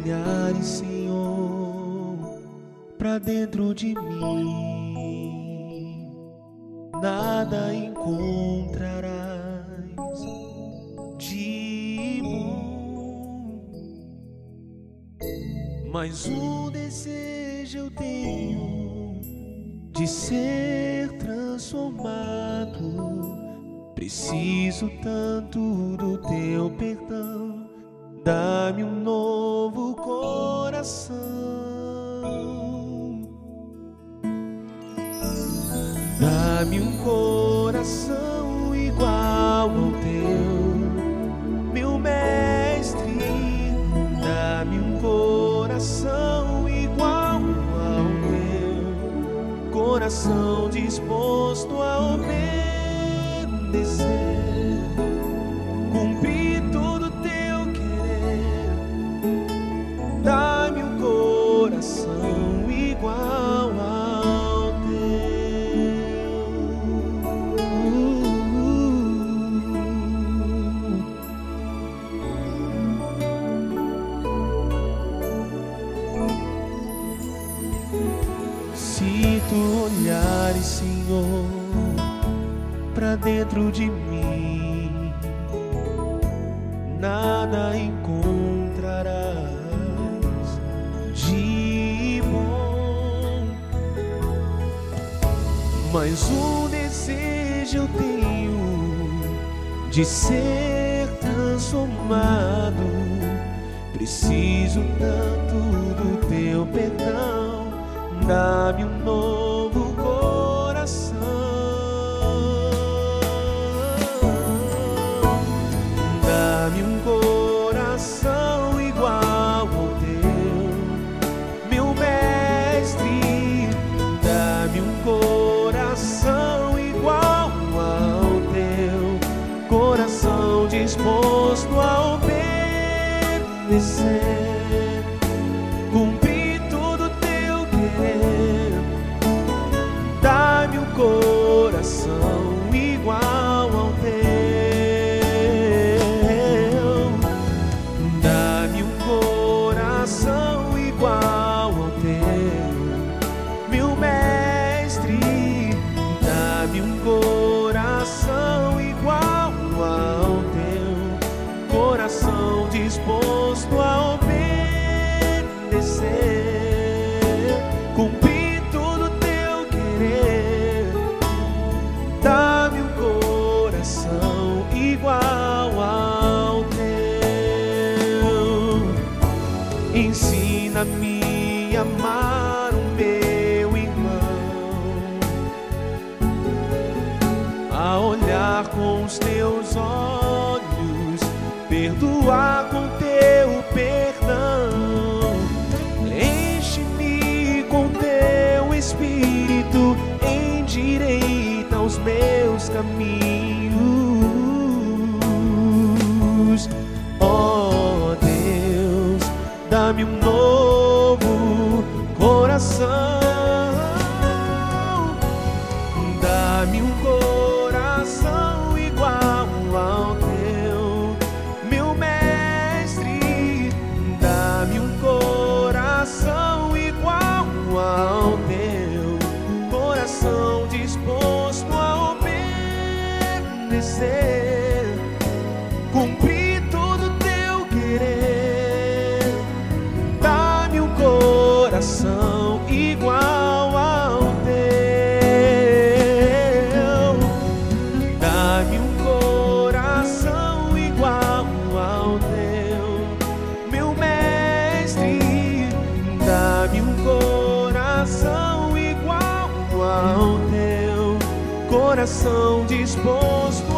olhares, Senhor, para dentro de mim, nada encontrarás de bom. Mas um desejo eu tenho de ser transformado. Preciso tanto do teu perdão. Dá-me um novo coração. Dá-me um coração igual ao teu, meu mestre. Dá-me um coração igual ao teu, coração disposto a obedecer. Olhares, Senhor, pra dentro de mim, nada encontrarás de bom. Mas um desejo eu tenho de ser transformado. Preciso tanto do teu perdão. Dá-me um novo disposto a obedecer. Cumprir todo teu querer. Dá-me um coração disposto a obedecer. Cumprir todo teu querer. Dá-me um coração igual ao teu. Ensina-me a amar o meu irmão, a olhar com os teus olhos, perdoar obedecer. Coração disposto